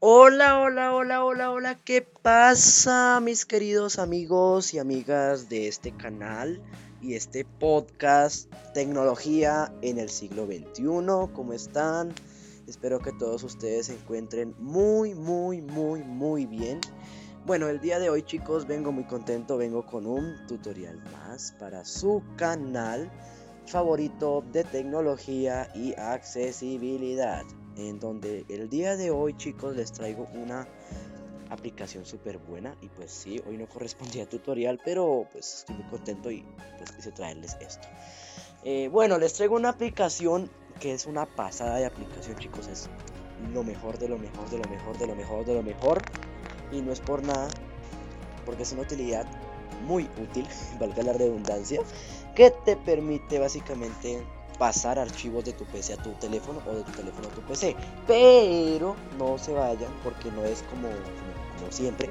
Hola, hola, hola, hola, hola, ¿qué pasa mis queridos amigos y amigas de este canal y este podcast Tecnología en el siglo XXI? ¿Cómo están? Espero que todos ustedes se encuentren muy, muy, muy, muy bien. Bueno, el día de hoy chicos vengo muy contento, vengo con un tutorial más para su canal favorito de tecnología y accesibilidad en donde el día de hoy chicos les traigo una aplicación súper buena y pues sí, hoy no correspondía a tutorial, pero pues estoy muy contento y pues quise traerles esto. Eh, bueno, les traigo una aplicación que es una pasada de aplicación chicos, es lo mejor de lo mejor de lo mejor de lo mejor de lo mejor. Y no es por nada, porque es una utilidad muy útil, valga la redundancia, que te permite básicamente pasar archivos de tu PC a tu teléfono o de tu teléfono a tu PC. Pero no se vayan porque no es como, como, siempre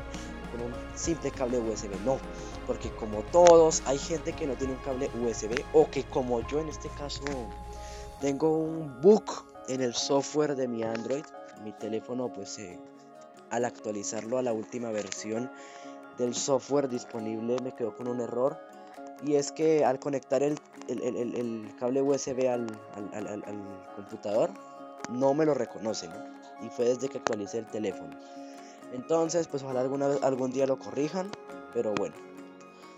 con un simple cable USB, no. Porque como todos, hay gente que no tiene un cable USB o que como yo en este caso tengo un bug en el software de mi Android. Mi teléfono pues eh, al actualizarlo a la última versión del software disponible me quedó con un error y es que al conectar el, cable USB al, computador no me lo reconoce y fue desde que actualicé el teléfono. Entonces pues ojalá alguna algún día lo corrijan pero bueno.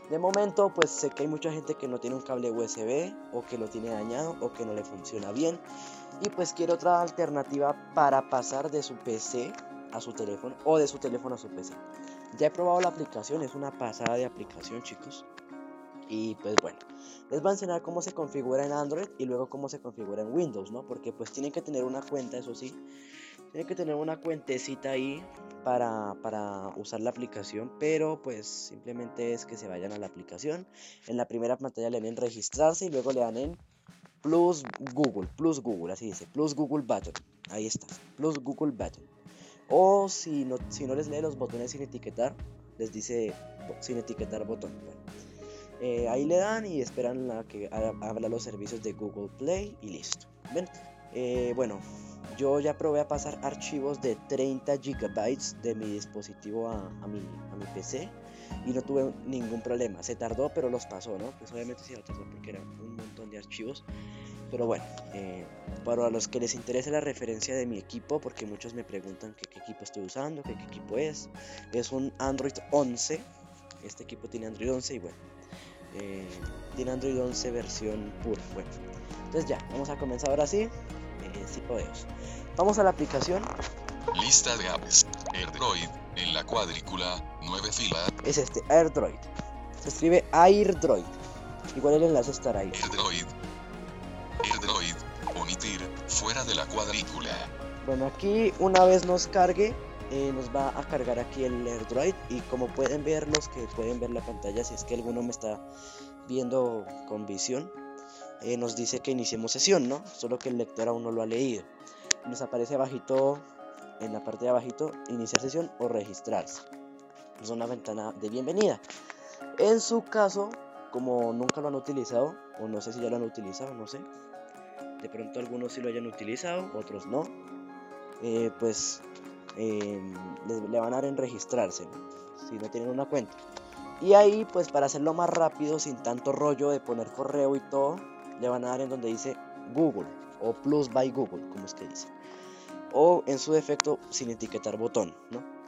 De momento pues sé que hay mucha gente que no tiene un cable USB o que lo tiene dañado o que no le funciona bien. Y pues quiere otra alternativa para pasar de su PC a su teléfono o de su teléfono a su PC ya he probado la aplicación es una pasada de aplicación chicos y pues bueno, les voy a enseñar cómo se configura en Android y luego cómo se configura en Windows, ¿no? Porque pues tienen que tener una cuenta, eso sí. Tienen que tener una cuentecita ahí para, para usar la aplicación, pero pues simplemente es que se vayan a la aplicación. En la primera pantalla le dan en registrarse y luego le dan en Plus Google, Plus Google, así dice, Plus Google Button. Ahí está, Plus Google Button. O si no, si no les lee los botones sin etiquetar, les dice sin etiquetar botón. Eh, ahí le dan y esperan a que abra los servicios de Google Play y listo. Eh, bueno, yo ya probé a pasar archivos de 30 gigabytes de mi dispositivo a, mi, a mi PC y no tuve ningún problema. Se tardó, pero los pasó, ¿no? Pues obviamente sí tardó porque eran un montón de archivos. Pero bueno, eh, para los que les interese la referencia de mi equipo, porque muchos me preguntan qué, equipo estoy usando, qué equipo es, es un Android 11. Este equipo tiene Android 11 y bueno, eh, tiene Android 11 versión pura. Bueno, entonces ya, vamos a comenzar ahora sí. Eh, sí podemos. Vamos a la aplicación. Lista de apps. AirDroid en la cuadrícula 9 filas. Es este, AirDroid. Se escribe AirDroid. Igual el enlace estará ahí. AirDroid. AirDroid. Omitir fuera de la cuadrícula. Bueno, aquí una vez nos cargue, eh, nos va a cargar aquí el AirDroid y como pueden ver los que pueden ver la pantalla si es que alguno me está viendo con visión eh, nos dice que iniciemos sesión no solo que el lector aún no lo ha leído. Nos aparece abajito en la parte de abajito iniciar sesión o registrarse. Es una ventana de bienvenida. En su caso como nunca lo han utilizado o no sé si ya lo han utilizado no sé de pronto algunos sí lo hayan utilizado otros no eh, pues Em, le, van a dar en registrarse, si no tienen una cuenta. Y ahí, pues para hacerlo más rápido, sin tanto rollo de poner correo y todo, le van a dar en donde dice Google o Plus by Google, como que dice. O en su defecto, sin etiquetar botón, ¿no?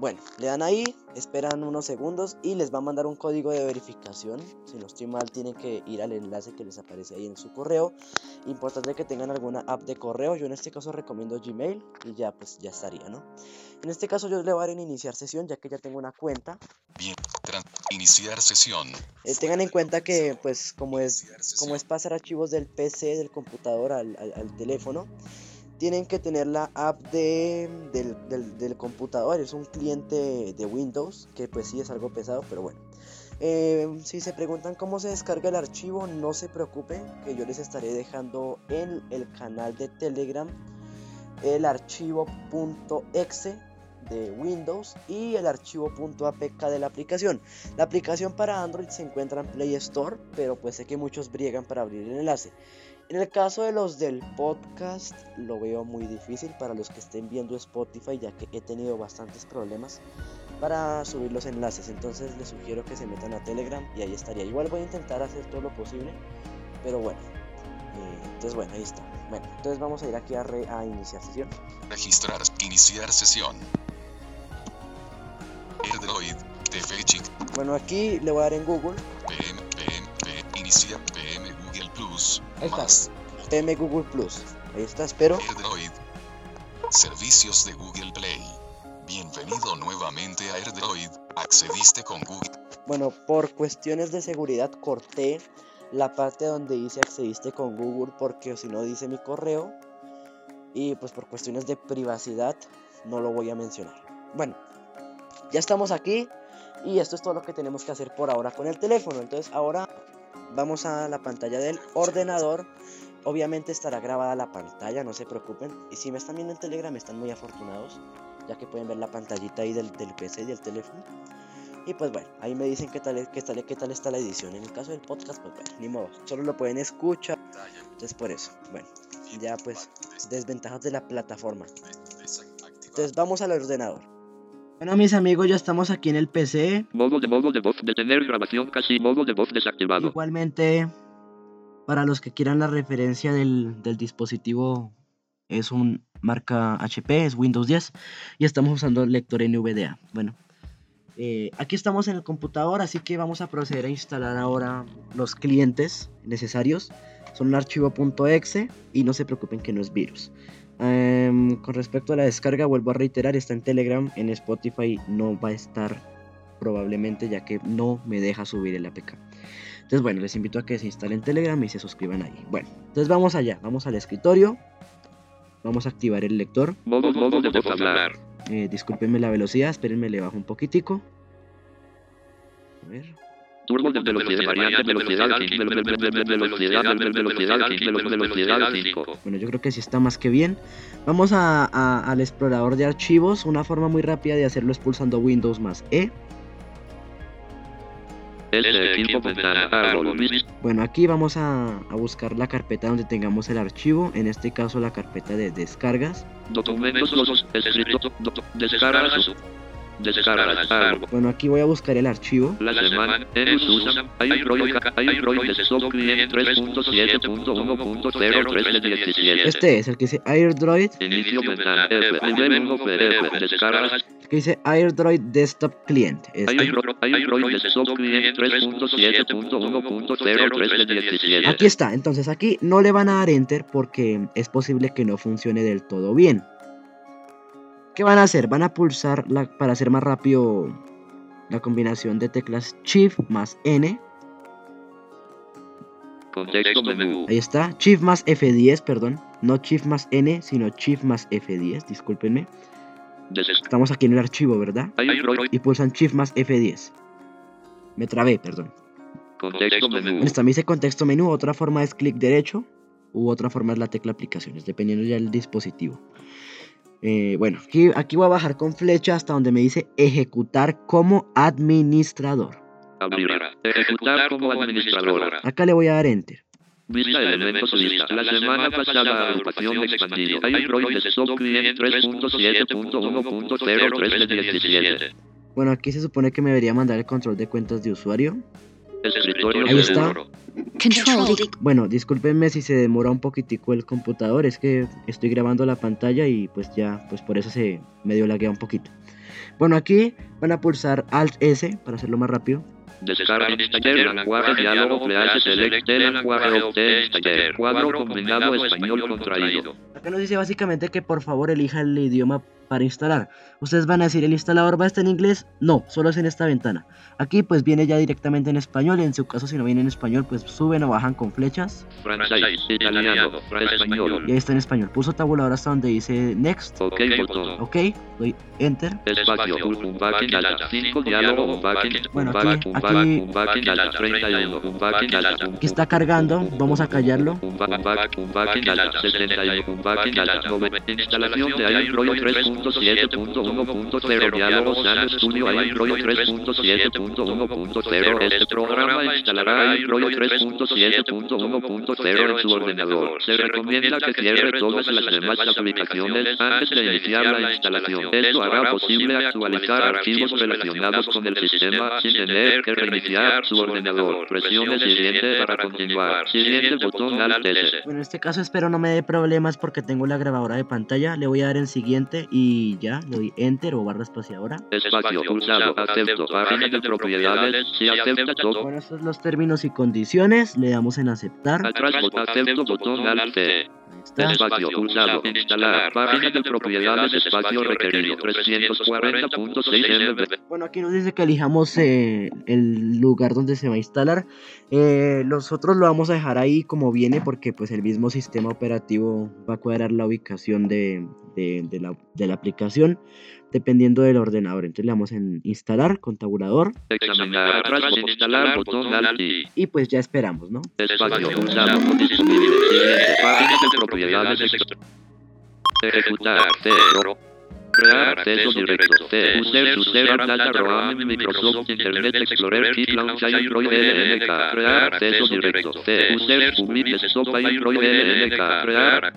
Bueno, le dan ahí, esperan unos segundos y les va a mandar un código de verificación. Si no estoy mal, tienen que ir al enlace que les aparece ahí en su correo. Importante que tengan alguna app de correo. Yo en este caso recomiendo Gmail y ya pues ya estaría, ¿no? En este caso yo le voy a dar en iniciar sesión ya que ya tengo una cuenta. Bien, iniciar sesión. Eh, tengan en cuenta que pues como es, como es pasar archivos del PC, del computador al, al teléfono tienen que tener la app de, del, computador. Es un cliente de Windows, que pues sí es algo pesado, pero bueno. Eh, si se preguntan cómo se descarga el archivo, no se preocupen, que yo les estaré dejando en el canal de Telegram el archivo .exe de Windows y el archivo .apk de la aplicación. La aplicación para Android se encuentra en Play Store, pero pues sé que muchos briegan para abrir el enlace. En el caso de los del podcast, lo veo muy difícil para los que estén viendo Spotify, ya que he tenido bastantes problemas para subir los enlaces. Entonces les sugiero que se metan a Telegram y ahí estaría. Igual voy a intentar hacer todo lo posible, pero bueno. eh, entonces bueno, ahí está. Bueno, entonces vamos a ir aquí a, re- a iniciar sesión. Registrar. Iniciar sesión. AirDroid. TFChic. Bueno, aquí le voy a dar en Google. PM. PM. PM Google Plus. Ahí está. Más. PM Google Plus. Ahí está, espero. Servicios de Google Play. Bienvenido nuevamente a AirDroid. Accediste con Google. Bueno, por cuestiones de seguridad corté la parte donde dice accediste con Google porque si no dice mi correo y pues por cuestiones de privacidad no lo voy a mencionar. Bueno, ya estamos aquí y esto es todo lo que tenemos que hacer por ahora con el teléfono. Entonces ahora vamos a la pantalla del ordenador. Obviamente estará grabada la pantalla, no se preocupen. Y si me están viendo en Telegram están muy afortunados, ya que pueden ver la pantallita ahí del, del PC y del teléfono. Y pues bueno, ahí me dicen qué tal, qué tal, qué tal está la edición. En el caso del podcast, pues bueno, ni modo, solo lo pueden escuchar. Entonces por eso, bueno, ya pues desventajas de la plataforma. Entonces vamos al ordenador. Bueno mis amigos, ya estamos aquí en el PC. Modo de modo de voz, detener grabación casi modo de voz desactivado. Igualmente, para los que quieran la referencia del, del dispositivo, es un marca HP, es Windows 10 y estamos usando el lector NVDA. Bueno, eh, aquí estamos en el computador, así que vamos a proceder a instalar ahora los clientes necesarios. Son un archivo .exe y no se preocupen que no es virus. Em, con respecto a la descarga, vuelvo a reiterar, está en Telegram, en Spotify no va a estar probablemente ya que no me deja subir el APK. Entonces bueno, les invito a que se instalen Telegram y se suscriban ahí. Bueno, entonces vamos allá, vamos al escritorio. Vamos a activar el lector. Eh, discúlpenme la velocidad, espérenme, le bajo un poquitico. A ver. Turbo de velocidad variante velocidad 5 velocidad velocidad 5 velocidad 5. Bueno, yo creo que sí está más que bien. Vamos a- a- al explorador de archivos. Una forma muy rápida de hacerlo es pulsando Windows más E. Bueno, aquí vamos a, a buscar la carpeta donde tengamos el archivo. En este caso, la carpeta de descargas. Documentos los escrito descargas. Bueno, aquí voy a buscar el archivo. La semana iDroid Desktop Client 3.7.1.03 de 17. Este es el que dice AirDroid. Inicio ventana F nivel 1 PDF descargas El que dice AirDroid Desktop Client. Este. iDroid iDroid Desktop Client 3.7.1.03 de 17. Aquí está, entonces aquí no le van a dar enter porque es posible que no funcione del todo bien. ¿Qué van a hacer? Van a pulsar la- para hacer más rápido la combinación de teclas Shift más N. Contexto menú. Ahí está, Shift más F10, perdón. No Shift más N, sino Shift más F10, discúlpenme. Estamos aquí en el archivo, ¿verdad? Y pulsan Shift más F10. Me trabé, perdón. Contexto menú. Listo, me dice contexto menú, otra forma es clic derecho u otra forma es la tecla aplicaciones, dependiendo ya del dispositivo. Eh, bueno, aquí, aquí voy a bajar con flecha hasta donde me dice ejecutar como administrador. Ejecutar como administradora. Acá le voy a dar enter. Vista elementos lista. La semana pasada agrupación expandido. Client 3.7.1.03 de 17. Bueno, aquí se supone que me debería mandar el control de cuentas de usuario. Escritorio Ahí está. seguro. Control. Bueno, discúlpenme si se demora un poquitico el computador, es que estoy grabando la pantalla y pues ya, pues por eso se medio laguea un poquito. Bueno, aquí van a pulsar Alt S para hacerlo más rápido. Descarga Installer, lenguaje, diálogo, please, select, lenguaje, obtén, Installer, cuadro combinado español contraído. Acá nos dice básicamente que por favor elija el idioma para instalar. Ustedes van a decir, ¿el instalador va a estar en inglés? No, solo es en esta ventana. Aquí pues viene ya directamente en español. En su caso, si no viene en español, pues suben o bajan con flechas. Francés, italiano, español. Y ahí está en español. Puso tabulador hasta donde dice Next. Ok, botón. Ok, doy Enter. Espacio, un backing alta, 5 diálogo, Bueno, aquí- aquí- backing, un backing alta, 31, un backing alta, un Aquí está cargando. Vamos a callarlo. un back, un back, un backing alta, 71, un backing alta, 9, instalación de iDroid 3.7.1.0 Diálogo San Studio Android 3.7.1.0 Este programa instalará Android 3.7.1.0 en su ordenador. Se recomienda que cierre todas las demás aplicaciones antes de iniciar la instalación. Esto hará posible actualizar archivos relacionados con el sistema sin tener que reiniciar su ordenador. Presione siguiente para continuar. Siguiente botón Alt S. En este caso espero no me dé problemas porque tengo la grabadora de pantalla. Le voy a dar en siguiente y ya, le doy enter o barra espaciadora. Espacio pulsado. Acepto. Página de propiedades. Si acepta todo. Bueno, estos son los términos y condiciones. Le damos en aceptar. Atrás botón acepto botón Alt Está. Espacio pulsado. Instalar. Página de propiedades. Espacio requerido. 340.6 MB. Bueno, aquí nos dice que elijamos eh, el lugar donde se va a instalar. Eh, nosotros lo vamos a dejar ahí como viene porque pues el mismo sistema operativo va a cuadrar la ubicación de, de- de la, de la aplicación dependiendo del ordenador. Entonces le damos en instalar con tabulador Examinar. Atrás botón instalar botón Alt I. y pues ya esperamos, ¿no? Espacio pulsado. Disponible. Siguiente. Página de propiedades. Ejecutar. Cero. Crear acceso directo. C. User User Data Roam Microsoft Internet Explorer Kit Launch Android LNK. Crear acceso directo. C. User Public Desktop Android LNK. Crear.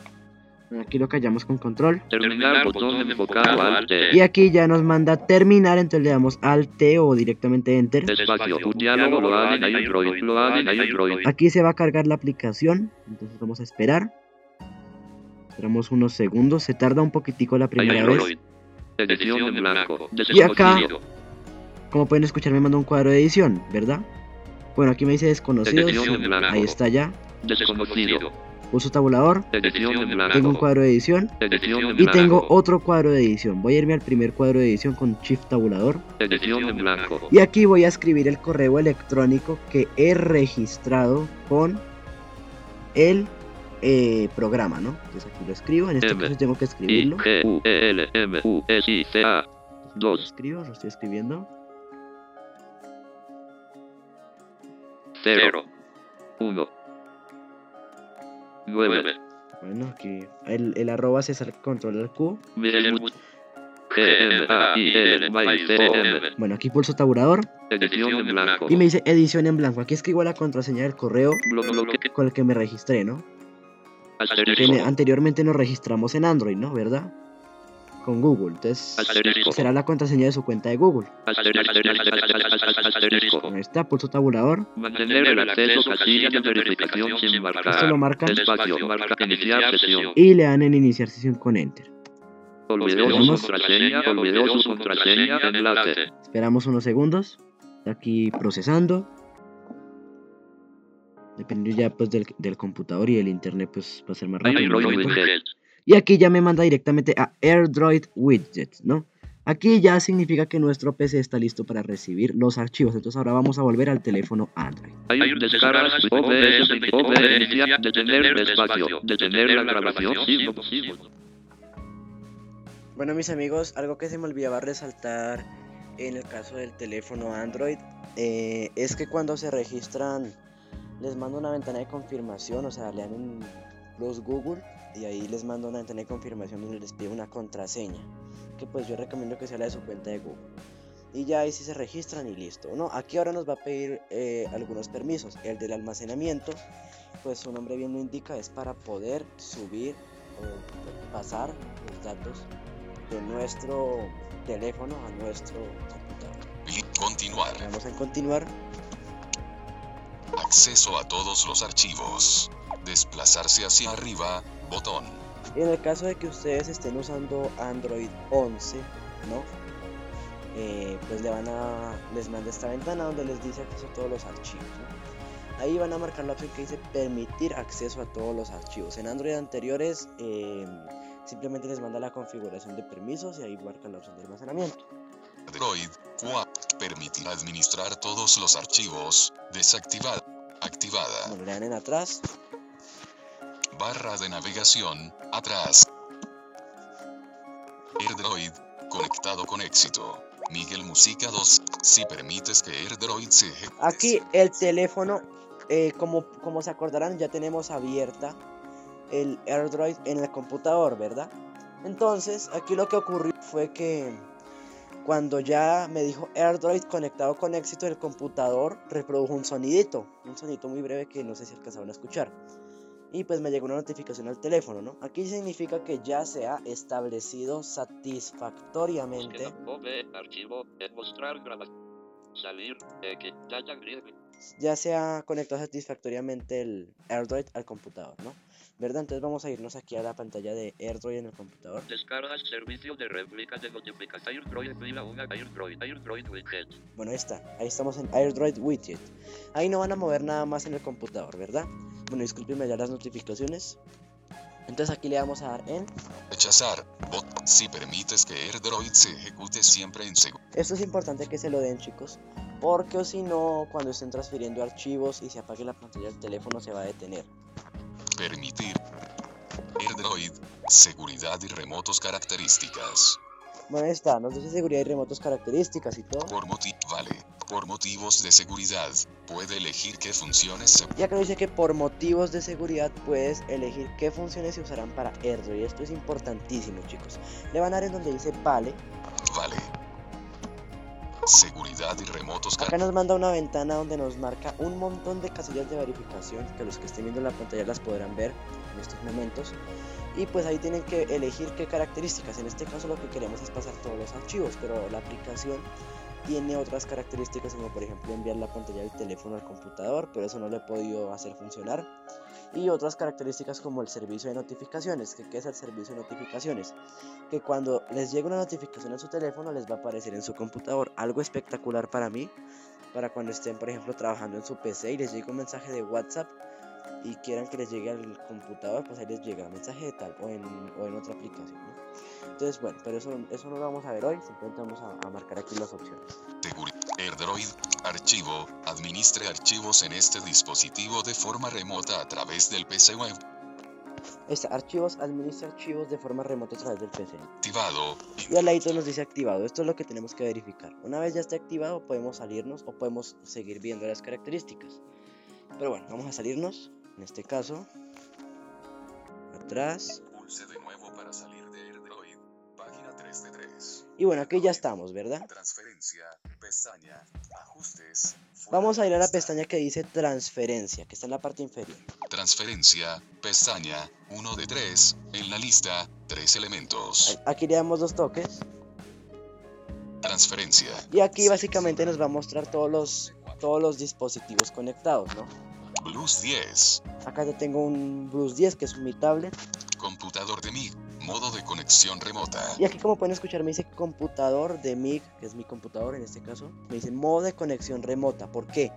Aquí lo callamos con control. Terminar botón enfocado Alt Y aquí ya nos manda terminar, entonces le damos Alt T o directamente Enter. Espacio. Un diálogo lo en Android. Lo en Android. Aquí se va a cargar la aplicación, entonces vamos a esperar. Esperamos unos segundos, se tarda un poquitico la primera vez. Android. Edición en blanco. Y acá-. Como pueden escuchar me manda un cuadro de edición, ¿verdad? Bueno, aquí me dice desconocidos, ahí está ya. Desconocido. Uso tabulador, tengo un cuadro de edición y tengo otro cuadro de edición. Voy a irme al primer cuadro de edición con Shift tabulador y aquí voy a escribir el correo electrónico que he registrado con el eh, programa, ¿no? Entonces aquí lo escribo, en este caso tengo que escribirlo. Lo 2 escribo, lo estoy escribiendo. 0 1 9 Bueno, aquí el, el arroba se sale control al Q. Bueno, aquí pulso tabulador Edición en blanco. y me dice edición en blanco. Aquí escribo la contraseña del correo con el que me registré, ¿no? Que anteriormente nos registramos en Android, ¿no? ¿Verdad? Con Google. Entonces será la contraseña de su cuenta de Google. asterisco asterisco Ahí está, pulso tabulador. Mantener el acceso casilla de verificación sin marcar. Esto lo marcan Espacio, marca iniciar sesión. y le dan en iniciar sesión con Enter. Olvidó su contraseña, olvidó su contraseña, enlace. Esperamos unos segundos. Está aquí procesando. Dependiendo ya pues del, del computador y del internet pues va a ser más rápido. Un. Widget. Y aquí ya me manda directamente a AirDroid Widgets, ¿no? Aquí ya significa que nuestro PC está listo para recibir los archivos. Entonces ahora vamos a volver al teléfono Android. Hay descargas OBS, OBS, iniciar, detener espacio, detener la grabación, sigo, sigo. Bueno mis amigos, algo que se me olvidaba resaltar en el caso del teléfono Android eh, es que cuando se registran les mando una ventana de confirmación, o sea, le dan en los Google y ahí les mando una ventana de confirmación donde les pide una contraseña, que pues yo recomiendo que sea la de su cuenta de Google. Y ya ahí sí se registran y listo, ¿no? Aquí ahora nos va a pedir eh, algunos permisos. El del almacenamiento, pues su nombre bien lo indica, es para poder subir o pasar los datos de nuestro teléfono a nuestro computador. Y continuar. Vamos a continuar. Acceso a todos los archivos. Desplazarse hacia arriba. Botón. En el caso de que ustedes estén usando Android 11, ¿no? Eh, pues le van a les manda esta ventana donde les dice acceso a todos los archivos. ¿no? Ahí van a marcar la opción que dice permitir acceso a todos los archivos. En Android anteriores eh, simplemente les manda la configuración de permisos y ahí marcan la opción de almacenamiento. Android 4. Permitir administrar todos los archivos. Desactivada. Activada. Bueno, le dan en atrás Barra de navegación. Atrás. AirDroid. Conectado con éxito. Miguel Música 2. Si permites que AirDroid se ejecute. Aquí el teléfono, eh, como, como se acordarán, ya tenemos abierta el AirDroid en el computador, ¿verdad? Entonces, aquí lo que ocurrió fue que cuando ya me dijo AirDroid conectado con éxito, el computador reprodujo un sonidito, un sonidito muy breve que no sé si alcanzaron a escuchar. Y pues me llegó una notificación al teléfono, ¿no? Aquí significa que ya se ha establecido satisfactoriamente. archivo, salir, ya se ha conectado satisfactoriamente el AirDroid al computador, ¿no? ¿Verdad? Entonces vamos a irnos aquí a la pantalla de AirDroid en el computador. Descarga el servicio de réplica de notificación AirDroid, una AirDroid, AirDroid Widget. Bueno, ahí está. Ahí estamos en AirDroid Widget. Ahí no van a mover nada más en el computador, ¿verdad? Bueno, discúlpenme ya las notificaciones. Entonces aquí le vamos a dar en rechazar bot si permites que AirDroid se ejecute siempre en segundo. Esto es importante que se lo den, chicos, porque o si no, cuando estén transfiriendo archivos y se apague la pantalla del teléfono se va a detener. Permitir. AirDroid, seguridad y remotos características. Bueno, ahí está, nos dice seguridad y remotos características y todo. Por motivo, vale. Por motivos de seguridad, puede elegir qué funciones se... Ya que dice que por motivos de seguridad puedes elegir qué funciones se usarán para AirDroid. Esto es importantísimo, chicos. Le van a dar en donde dice vale. Vale. Seguridad y remotos. Acá nos manda una ventana donde nos marca un montón de casillas de verificación que los que estén viendo la pantalla las podrán ver en estos momentos. Y pues ahí tienen que elegir qué características. En este caso lo que queremos es pasar todos los archivos, pero la aplicación tiene otras características como por ejemplo enviar la pantalla del teléfono al computador, pero eso no lo he podido hacer funcionar. Y otras características como el servicio de notificaciones, que qué es el servicio de notificaciones, que cuando les llegue una notificación a su teléfono les va a aparecer en su computador, algo espectacular para mí, para cuando estén por ejemplo trabajando en su PC y les llegue un mensaje de WhatsApp y quieran que les llegue al computador, pues ahí les llega mensaje de tal o en, o en otra aplicación. Entonces, bueno, pero eso, eso no lo vamos a ver hoy, simplemente vamos a, marcar aquí las opciones. AirDroid, archivo, administre archivos en este dispositivo de forma remota a través del PC web. Este, archivos, administra archivos de forma remota a través del PC. Activado. Y al ladito nos dice activado. Esto es lo que tenemos que verificar. Una vez ya esté activado, podemos salirnos o podemos seguir viendo las características. Pero bueno, vamos a salirnos. En este caso, atrás. Pulse de Y bueno, aquí ya estamos, ¿verdad? Transferencia, pestaña, ajustes. Vamos a ir a la pestaña que dice transferencia, que está en la parte inferior. Transferencia, pestaña, 1 de 3, en la lista, 3 elementos. Aquí le damos dos toques. Transferencia. Y aquí básicamente nos va a mostrar todos los, todos los dispositivos conectados, ¿no? Blues 10. Acá ya tengo un Blues 10 que es mi tablet. Computador de MIG, modo de conexión remota. Y aquí como pueden escuchar me dice computador de MIG, que es mi computador en este caso. Me dice modo de conexión remota. ¿Por qué?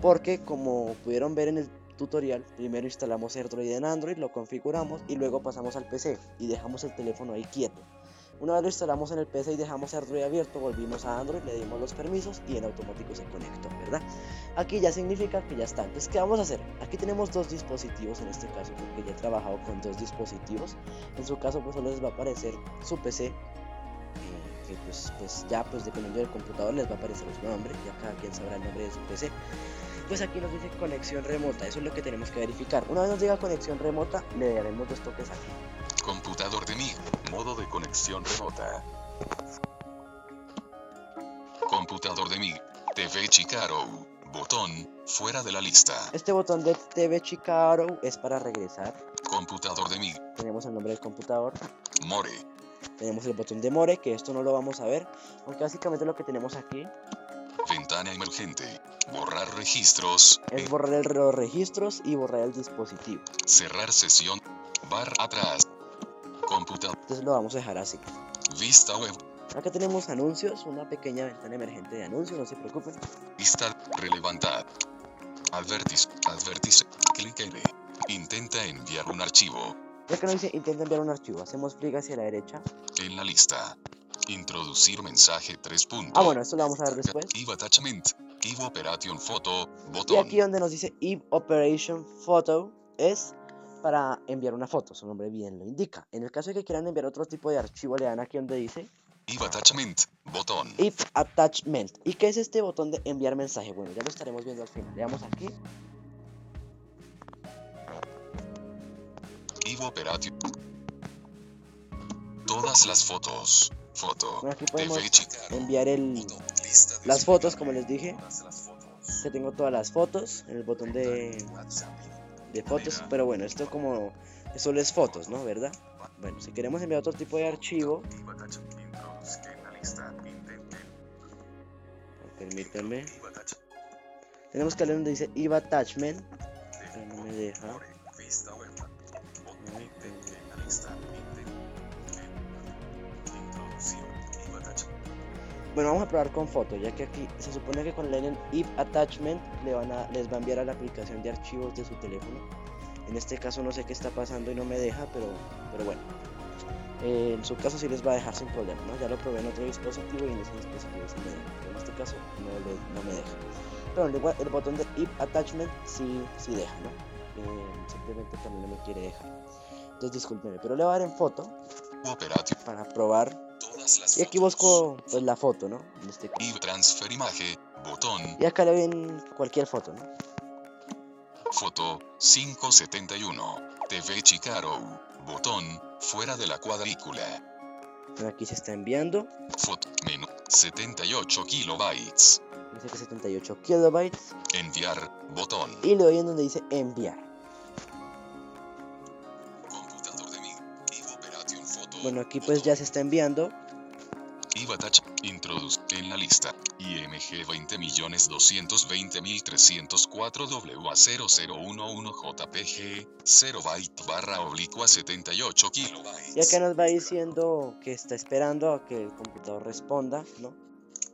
Porque como pudieron ver en el tutorial, primero instalamos AirDroid en Android, lo configuramos y luego pasamos al PC y dejamos el teléfono ahí quieto. Una vez lo instalamos en el PC y dejamos AirDroid abierto, volvimos a Android, le dimos los permisos y en automático se conectó, ¿verdad? Aquí ya significa que ya está. Entonces, ¿qué vamos a hacer? Aquí tenemos dos dispositivos en este caso, porque ya he trabajado con dos dispositivos. En su caso, pues solo les va a aparecer su PC, eh, que pues, pues ya pues dependiendo del computador les va a aparecer su nombre, ya cada quien sabrá el nombre de su PC. Pues aquí nos dice conexión remota, eso es lo que tenemos que verificar. Una vez nos diga conexión remota, le daremos dos toques aquí. Computador de MIG, modo de conexión remota. Computador de MIG, TV Chicaro, botón, fuera de la lista. Este botón de TV Chicaro es para regresar. Computador de MIG, Tenemos el nombre del computador. More, Tenemos el botón de More, que esto no lo vamos a ver. Aunque básicamente lo que tenemos aquí ventana emergente, borrar registros, es borrar el- los registros y borrar el dispositivo. cerrar sesión, bar atrás. Computador, Entonces lo vamos a dejar así. vista web, Acá tenemos anuncios, una pequeña ventana emergente de anuncios, no se preocupen. Vista relevantad. Advertis, advertis, clic L. Intenta enviar un archivo. Ya que nos dice intenta enviar un archivo, hacemos clic hacia la derecha. En la lista. Introducir mensaje 3 puntos. Ah, bueno, esto lo vamos a ver después. Attachment. Operation Photo. Y Botón. aquí donde nos dice Eve Operation Photo es para enviar una foto, su nombre bien lo indica. En el caso de que quieran enviar otro tipo de archivo, le dan aquí donde dice Eve Attachment. Botón. If Attachment. ¿Y qué es este botón de enviar mensaje? Bueno, ya lo estaremos viendo al final. Le damos aquí. Eve Operation. Todas las fotos. Foto. Bueno, aquí podemos enviar el, las fotos, como les dije. Que tengo todas las fotos en el botón de, WhatsApp. De fotos. Pero bueno, esto como solo es fotos, ¿no? ¿Verdad? Bueno, si queremos enviar otro tipo de archivo, permítanme. Tenemos que leer donde dice IVA Attachment. Pero no me deja. Bueno, vamos a probar con foto, ya que aquí se supone que con leen if attachment le van a, les va a enviar a la aplicación de archivos de su teléfono. En este caso no sé qué está pasando y no me deja, pero, pero bueno. Eh, en su caso sí les va a dejar sin problema, ¿no? Ya lo probé en otro dispositivo y en ese dispositivo sí me deja. pero En este caso no, le- no me deja. Pero el, igual- el botón de if attachment sí, sí deja, ¿no? Eh, simplemente también no me quiere dejar. Entonces discúlpeme, pero le voy a dar en foto para probar. Todas las Y aquí busco pues la foto, ¿no? En este caso. Y transfer imagen. Botón. Y acá le doy en cualquier foto, ¿no? Foto 571. TV Chicaro. Botón. Fuera de la cuadrícula. Aquí se está enviando. Foto. Menú. 78 kilobytes. Dice que 78 kilobytes. Enviar. Botón. Y le doy en donde dice enviar. Computador de Operation Foto. Bueno, aquí pues ya se está enviando. IVA Touch. Introduce en la lista. IMG 20.220.304 WA0011 JPG 0 byte barra oblicua 78 kilobytes. Y acá nos va diciendo que está esperando a que el computador responda, ¿no?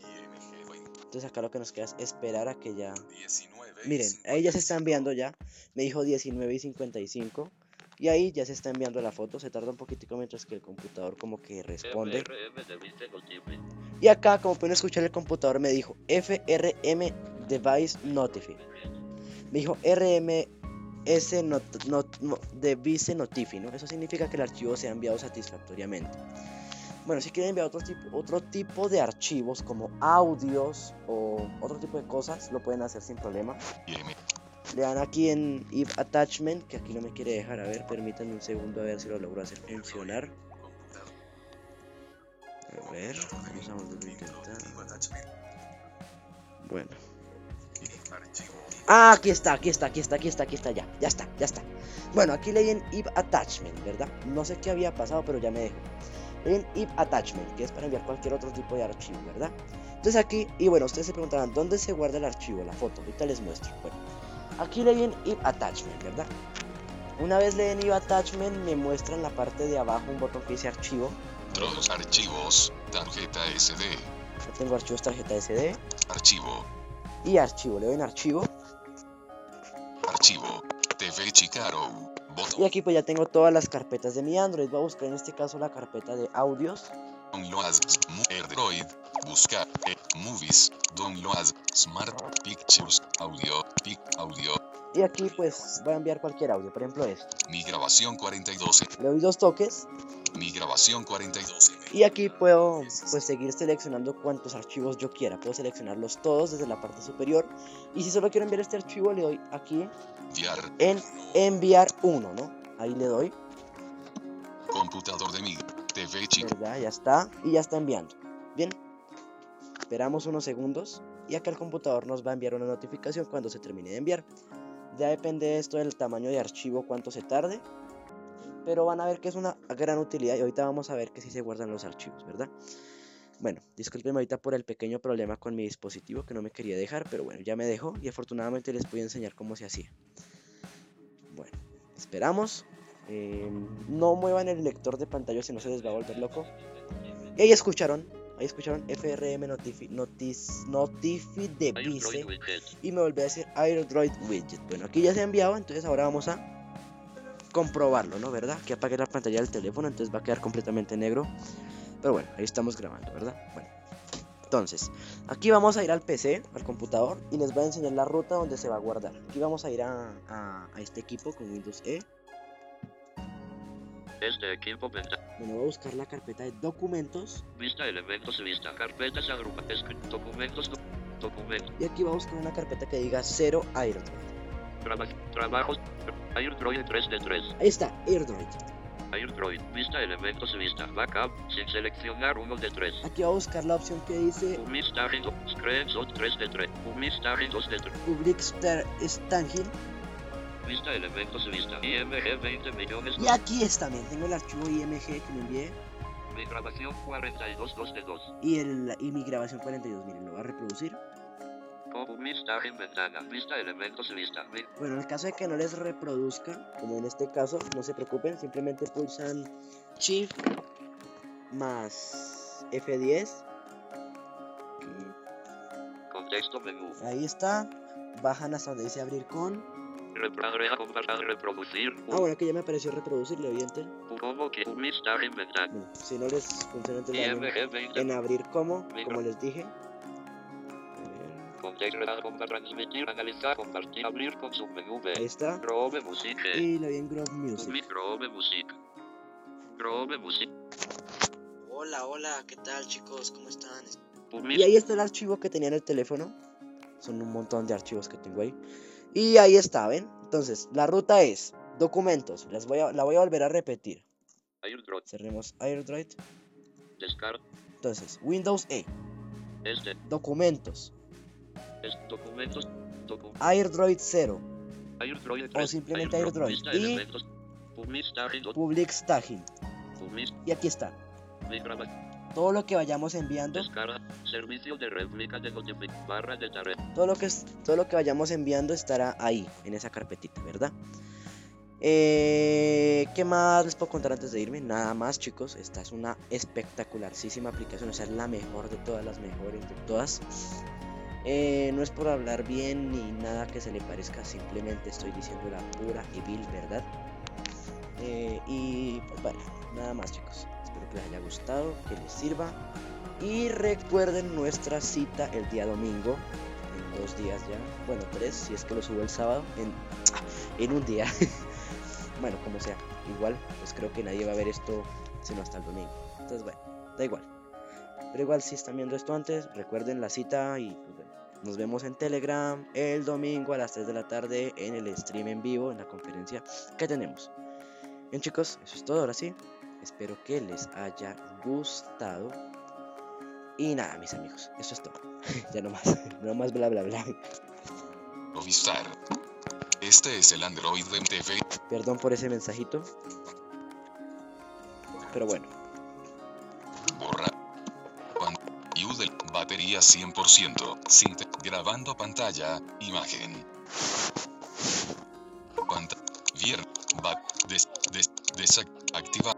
IMG 20, Entonces acá lo que nos queda es esperar a que ya... 19 y Miren, ahí ya se está 55. enviando ya. Me dijo 19 y 55. Y ahí ya se está enviando la foto. Se tarda un poquitico mientras que el computador como que responde. Y acá, como pueden escuchar, el computador me dijo FRM Device Notify. Me dijo RMS not, not- no- Device Notify, ¿no? Eso significa que el archivo se ha enviado satisfactoriamente. Bueno, si quieren enviar otro tipo, otro tipo de archivos como audios o otro tipo de cosas, lo pueden hacer sin problema. Le dan aquí en If Attachment, que aquí no me quiere dejar. A ver, permítanme un segundo a ver si lo logro hacer funcionar. A ver, Bueno. Ah, aquí está, aquí está, aquí está, aquí está, aquí está, ya, ya está, ya está. Bueno, aquí leí en if attachment, ¿verdad? No sé qué había pasado, pero ya me dejó. Leí en if attachment, que es para enviar cualquier otro tipo de archivo, ¿verdad? Entonces aquí, y bueno, ustedes se preguntarán, ¿dónde se guarda el archivo, la foto? Ahorita les muestro. Bueno, aquí leí en if attachment, ¿verdad? Una vez leí en if attachment, me muestra en la parte de abajo un botón que dice archivo. Otros archivos, tarjeta SD, Yo tengo archivos tarjeta SD archivo, y archivo. Le doy en archivo. archivo, TV Chicaro, Y aquí pues ya tengo todas las carpetas de mi Android. Voy a buscar en este caso la carpeta de audios. Android, buscar, eh, movies, download, smart pictures, audio, pic, audio, Y aquí pues voy a enviar cualquier audio, por ejemplo esto. mi grabación 42, Le doy dos toques mi grabación 42, y aquí puedo pues seguir seleccionando cuantos archivos yo quiera. Puedo seleccionarlos todos desde la parte superior. Y si solo quiero enviar este archivo le doy aquí enviar, en enviar uno, ¿no? Ahí le doy, computador de mi, TV Chicaro, ¿verdad? Ya está. Y ya está enviando. Bien. Esperamos unos segundos y acá el computador nos va a enviar una notificación cuando se termine de enviar. Ya depende esto del tamaño de archivo, cuánto se tarde. Pero van a ver que es una gran utilidad y ahorita vamos a ver que sí se guardan los archivos, ¿verdad? Bueno, discúlpenme ahorita por el pequeño problema con mi dispositivo que no me quería dejar, pero bueno, ya me dejó y afortunadamente les a enseñar cómo se hacía. Bueno, esperamos. Eh, no muevan el lector de pantalla si no se les va a volver loco. Y escucharon, ahí escucharon FRM Notifi, Android widget. y me volví a decir AirDroid Widget. Bueno, aquí ya se ha enviado, entonces ahora vamos a comprobarlo, ¿no? ¿Verdad? Que apague la pantalla del teléfono, entonces va a quedar completamente negro. Pero bueno, ahí estamos grabando, ¿verdad? Bueno. Entonces, aquí vamos a ir al PC, al computador, y les voy a enseñar la ruta donde se va a guardar. Aquí vamos a ir a, a- a este equipo con Windows E. Este equipo venta. Bueno, voy a buscar la carpeta de documentos. Vista elementos vista. Carpetas agrupa. Documentos. doc- Documentos. Y aquí voy a buscar una carpeta que diga 0 AirDroid. Traba- trabajos. AirDroid 3 de 3. Ahí está, AirDroid. AirDroid. Vista elementos vista. Backup. Sin seleccionar uno de tres. Aquí va a buscar la opción que dice 2. Screenshot 3 de 3. Umistar 2 de 3. Public Stangil. Vista elementos vista. IMG 20 millones. Y aquí está, también tengo el archivo IMG que me envié Mi grabación 42 2 de 2. y, el, y mi grabación 42. Miren, lo voy a reproducir. Como Umistar en ventana. Vista elementos vista. Bueno, en el caso de que no les reproduzca, como en este caso, no se preocupen, simplemente pulsan Shift más F10. Contexto menú. Ahí está. Bajan hasta donde dice abrir con. Reproducir. Reproducir. Ah, bueno, que ya me apareció reproducir, le doy enter. Como que Umistar en ventana. Bueno, si no les funciona, IMG 20. en abrir como, como les dije. Transmitir. Analizar. Compartir. Abrir con Ahí está. Y le doy en Grove Music. Chrome Music. Chrome Music. Hola, hola, ¿qué tal chicos? ¿Cómo están? Y ahí está el archivo que tenía en el teléfono. Son un montón de archivos que tengo ahí. Y ahí está, ¿ven? Entonces, la ruta es documentos. Las voy a, la voy a volver a repetir. AirDroid. Cerremos AirDroid. Descarga. Entonces, Windows E. Este. Documentos. Documentos. Docu AirDroid 0. AirDroid O 3. simplemente AirDroid. Vista Y- Public Staging. Y aquí está. Todo lo que vayamos enviando. Descarga. Servicio de réplica de notificación. Barra de tarea. Todo lo que todo lo que vayamos enviando estará ahí, en esa carpetita, ¿verdad? Eh, ¿Qué más les puedo contar antes de irme? Nada más, chicos. Esta es una espectacularísima aplicación. O sea, es la mejor de todas las mejores de todas. Eh, no es por hablar bien ni nada que se le parezca. Simplemente estoy diciendo la pura y vil verdad. Eh, y pues vale, nada más, chicos. Espero que les haya gustado, que les sirva. Y recuerden nuestra cita el día domingo. En dos días ya. Bueno, tres, si es que lo subo el sábado. En, en un día. bueno, como sea. Igual, pues creo que nadie va a ver esto sino hasta el domingo. Entonces, bueno, da igual. Pero igual, si están viendo esto antes, recuerden la cita y pues, bueno, nos vemos en Telegram el domingo a las 3 de la tarde en el stream en vivo, en la conferencia que tenemos. Bien, chicos, eso es todo ahora sí. Espero que les haya gustado. Y nada, mis amigos, eso es todo. ya no más, no más bla bla bla. Movistar. Este es el Android MTV. Perdón por ese mensajito. Pero bueno, Borra. Udel. Batería 100%. Sinte. Grabando pantalla. Imagen. Panta. Vier. Des. Des. Desactiva.